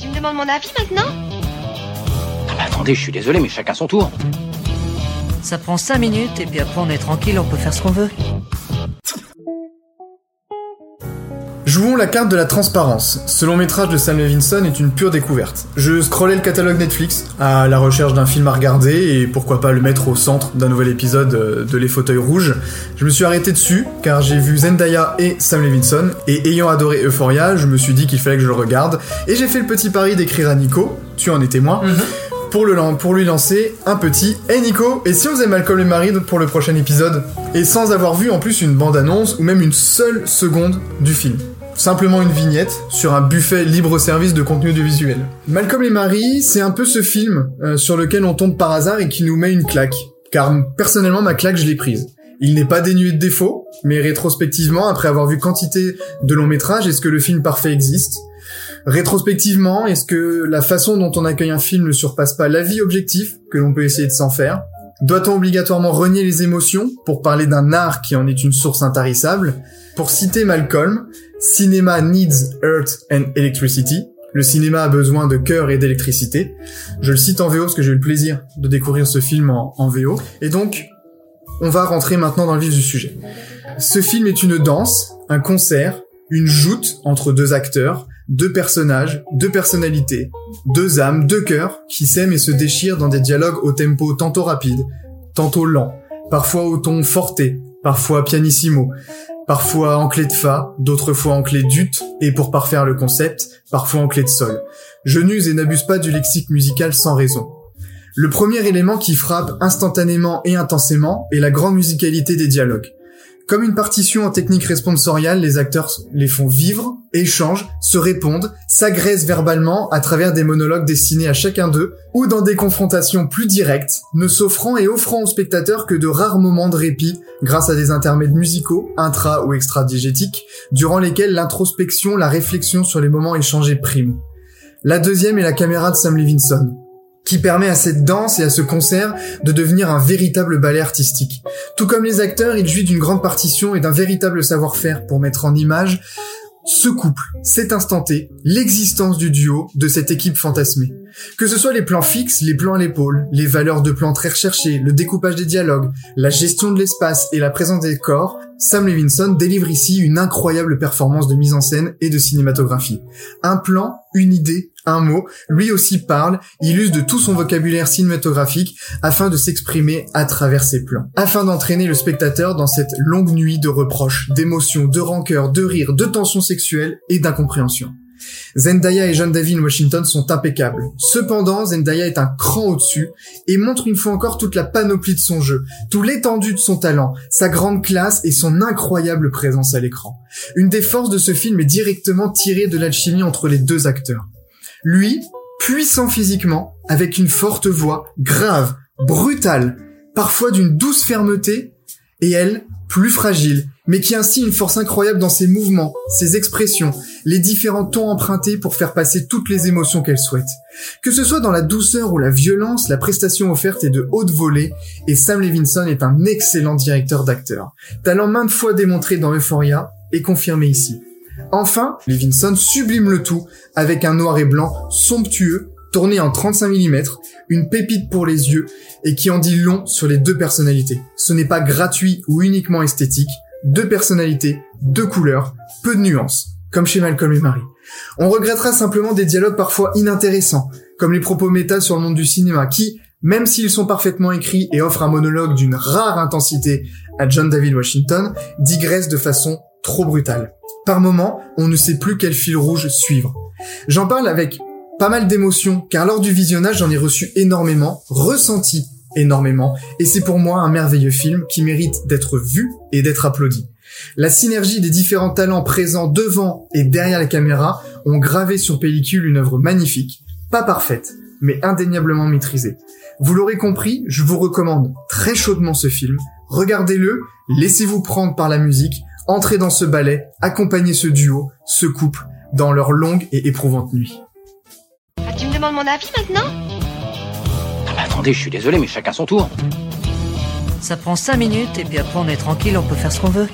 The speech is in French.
Tu me demandes mon avis maintenant Ah bah attendez, je suis désolé, mais chacun son tour. Ça prend 5 minutes et puis après on est tranquille, on peut faire ce qu'on veut. Jouons la carte de la transparence. Ce long métrage de Sam Levinson est une pure découverte. Je scrollais le catalogue Netflix à la recherche d'un film à regarder et pourquoi pas le mettre au centre d'un nouvel épisode euh, de Les Fauteuils Rouges. Je me suis arrêté dessus car j'ai vu Zendaya et Sam Levinson et ayant adoré Euphoria, je me suis dit qu'il fallait que je le regarde et j'ai fait le petit pari d'écrire à Nico, tu en es témoin. Pour, le, lan- pour lui lancer un petit Hey Nico, et si on faisait Malcolm et Marie pour le prochain épisode? Et sans avoir vu en plus une bande-annonce ou même une seule seconde du film. Simplement une vignette sur un buffet libre-service de contenu audiovisuel. Malcolm et Marie, c'est un peu ce film euh, sur lequel on tombe par hasard et qui nous met une claque. Car personnellement, ma claque, je l'ai prise. Il n'est pas dénué de défauts, mais rétrospectivement, après avoir vu quantité de longs métrages, est-ce que le film parfait existe? Rétrospectivement, est-ce que la façon dont on accueille un film ne surpasse pas l'avis objectif que l'on peut essayer de s'en faire? Doit-on obligatoirement renier les émotions pour parler d'un art qui en est une source intarissable? Pour citer Malcolm, Cinema needs earth and electricity. Le cinéma a besoin de cœur et d'électricité. Je le cite en VO parce que j'ai eu le plaisir de découvrir ce film en, en VO. Et donc, on va rentrer maintenant dans le vif du sujet. Ce film est une danse, un concert, une joute entre deux acteurs, deux personnages, deux personnalités, deux âmes, deux cœurs qui s'aiment et se déchirent dans des dialogues au tempo tantôt rapide, tantôt lent, parfois au ton forté, parfois pianissimo, parfois en clé de fa, d'autres fois en clé d'ut, et pour parfaire le concept, parfois en clé de sol. Je n'use et n'abuse pas du lexique musical sans raison. Le premier élément qui frappe instantanément et intensément est la grande musicalité des dialogues. Comme une partition en technique responsoriale, les acteurs les font vivre, échangent, se répondent, s'agressent verbalement à travers des monologues destinés à chacun d'eux, ou dans des confrontations plus directes, ne s'offrant et offrant aux spectateurs que de rares moments de répit grâce à des intermèdes musicaux, intra ou extra-diégétiques, durant lesquels l'introspection, la réflexion sur les moments échangés prime. La deuxième est la caméra de Sam Levinson, qui permet à cette danse et à ce concert de devenir un véritable ballet artistique. Tout comme les acteurs, il jouit d'une grande partition et d'un véritable savoir-faire pour mettre en image ce couple, cet instant T, l'existence du duo de cette équipe fantasmée. Que ce soit les plans fixes, les plans à l'épaule, les valeurs de plans très recherchées, le découpage des dialogues, la gestion de l'espace et la présence des corps, Sam Levinson délivre ici une incroyable performance de mise en scène et de cinématographie. Un plan, une idée, un mot, lui aussi parle, il use de tout son vocabulaire cinématographique afin de s'exprimer à travers ses plans, afin d'entraîner le spectateur dans cette longue nuit de reproches, d'émotions, de rancœur, de rires, de tensions sexuelles et d'incompréhension. Zendaya et John Davin Washington sont impeccables. Cependant, Zendaya est un cran au-dessus et montre une fois encore toute la panoplie de son jeu, tout l'étendue de son talent, sa grande classe et son incroyable présence à l'écran. Une des forces de ce film est directement tirée de l'alchimie entre les deux acteurs. Lui, puissant physiquement, avec une forte voix, grave, brutale, parfois d'une douce fermeté, et elle, plus fragile, mais qui a ainsi une force incroyable dans ses mouvements, ses expressions, les différents tons empruntés pour faire passer toutes les émotions qu'elle souhaite. Que ce soit dans la douceur ou la violence, la prestation offerte est de haute volée, et Sam Levinson est un excellent directeur d'acteurs. Talent maintes fois démontré dans Euphoria, et confirmé ici. Enfin, Levinson sublime le tout avec un noir et blanc somptueux, tourné en 35 mm, une pépite pour les yeux et qui en dit long sur les deux personnalités. Ce n'est pas gratuit ou uniquement esthétique, deux personnalités, deux couleurs, peu de nuances, comme chez Malcolm et Marie. On regrettera simplement des dialogues parfois inintéressants, comme les propos méta sur le monde du cinéma qui, même s'ils sont parfaitement écrits et offrent un monologue d'une rare intensité à John David Washington, digressent de façon trop brutale. Par moments, on ne sait plus quel fil rouge suivre. J'en parle avec pas mal d'émotions, car lors du visionnage, j'en ai reçu énormément, ressenti énormément, et c'est pour moi un merveilleux film qui mérite d'être vu et d'être applaudi. La synergie des différents talents présents devant et derrière la caméra ont gravé sur pellicule une œuvre magnifique, pas parfaite, mais indéniablement maîtrisée. Vous l'aurez compris, je vous recommande très chaudement ce film. Regardez-le, laissez-vous prendre par la musique, entrez dans ce ballet, accompagnez ce duo, ce couple, dans leur longue et éprouvante nuit. Ah, tu me demandes mon avis maintenant? Ah bah attendez, je suis désolé, mais chacun son tour. Ça prend 5 minutes et puis après on est tranquille, on peut faire ce qu'on veut.